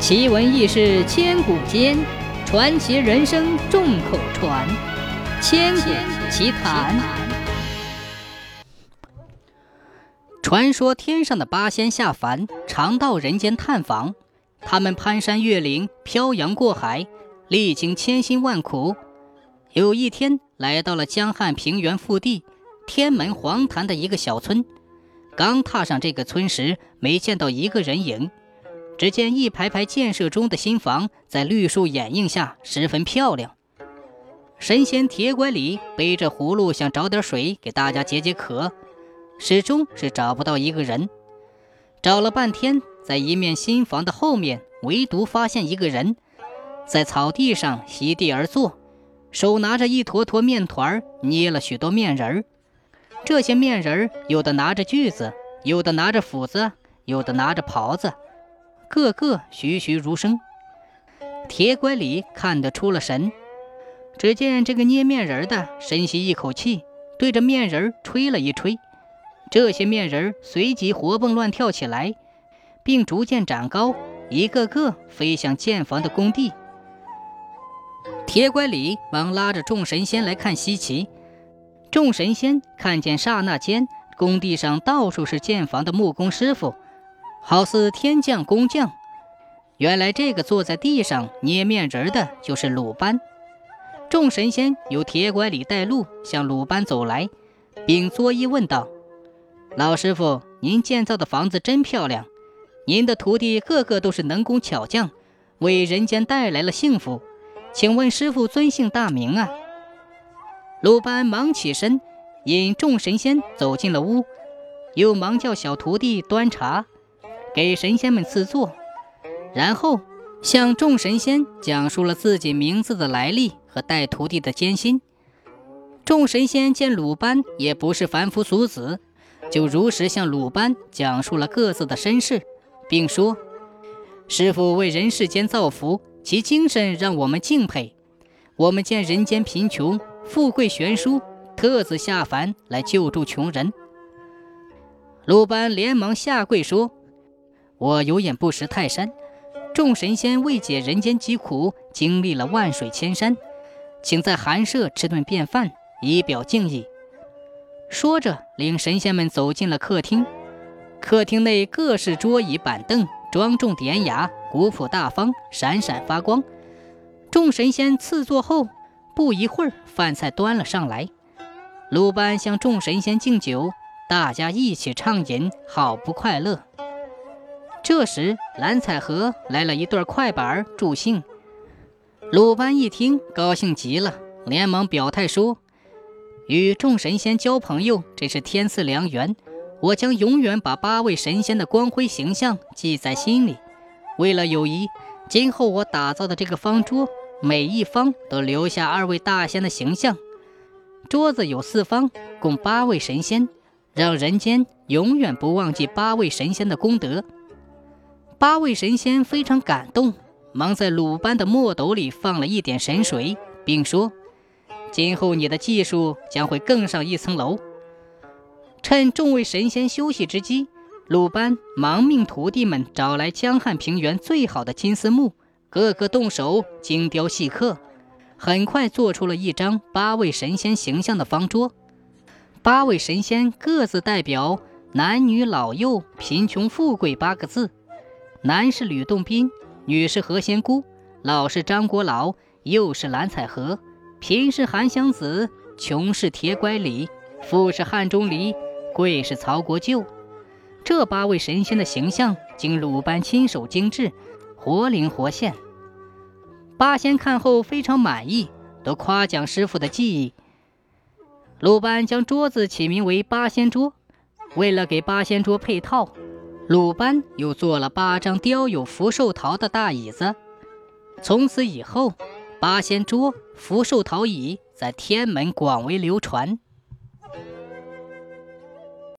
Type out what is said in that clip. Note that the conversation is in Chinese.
奇闻异事千古间，传奇人生众口传。千古奇谈。传说天上的八仙下凡，常到人间探访。他们攀山越岭，漂洋过海，历经千辛万苦。有一天，来到了江汉平原腹地天门黄潭的一个小村。刚踏上这个村时，没见到一个人影。只见一排排建设中的新房，在绿树掩映下十分漂亮。神仙铁拐李背着葫芦，想找点水给大家解解渴，始终是找不到一个人。找了半天，在一面新房的后面，唯独发现一个人，在草地上席地而坐，手拿着一坨坨面团，捏了许多面人。这些面人有的拿着锯子，有的拿着斧子，有的拿着刨子。个个栩栩如生，铁拐李看得出了神。只见这个捏面人的深吸一口气，对着面人吹了一吹，这些面人随即活蹦乱跳起来，并逐渐长高，一个个飞向建房的工地。铁拐李忙拉着众神仙来看稀奇。众神仙看见，刹那间工地上到处是建房的木工师傅。好似天降工匠，原来这个坐在地上捏面人的就是鲁班。众神仙由铁拐李带路向鲁班走来，并作揖问道：“老师傅，您建造的房子真漂亮，您的徒弟个个都是能工巧匠，为人间带来了幸福。请问师傅尊姓大名啊？”鲁班忙起身，引众神仙走进了屋，又忙叫小徒弟端茶。给神仙们赐座，然后向众神仙讲述了自己名字的来历和带徒弟的艰辛。众神仙见鲁班也不是凡夫俗子，就如实向鲁班讲述了各自的身世，并说：“师傅为人世间造福，其精神让我们敬佩。我们见人间贫穷，富贵悬殊，特此下凡来救助穷人。”鲁班连忙下跪说。我有眼不识泰山，众神仙为解人间疾苦，经历了万水千山，请在寒舍吃顿便饭，以表敬意。说着，领神仙们走进了客厅。客厅内各式桌椅板凳，庄重典雅，古朴大方，闪闪发光。众神仙赐座后，不一会儿，饭菜端了上来。鲁班向众神仙敬酒，大家一起畅饮，好不快乐。这时，蓝采和来了一对快板助兴。鲁班一听，高兴极了，连忙表态说：“与众神仙交朋友，真是天赐良缘。我将永远把八位神仙的光辉形象记在心里。为了友谊，今后我打造的这个方桌，每一方都留下二位大仙的形象。桌子有四方，供八位神仙，让人间永远不忘记八位神仙的功德。”八位神仙非常感动，忙在鲁班的墨斗里放了一点神水，并说：“今后你的技术将会更上一层楼。”趁众位神仙休息之机，鲁班忙命徒弟们找来江汉平原最好的金丝木，个个动手精雕细刻，很快做出了一张八位神仙形象的方桌。八位神仙各自代表男女老幼、贫穷富贵八个字。男是吕洞宾，女是何仙姑，老是张国老，幼是蓝采和，贫是韩湘子，穷是铁拐李，富是汉钟离，贵是曹国舅。这八位神仙的形象经鲁班亲手精制，活灵活现。八仙看后非常满意，都夸奖师傅的技艺。鲁班将桌子起名为八仙桌，为了给八仙桌配套。鲁班又做了八张雕有福寿桃的大椅子，从此以后，八仙桌、福寿桃椅在天门广为流传。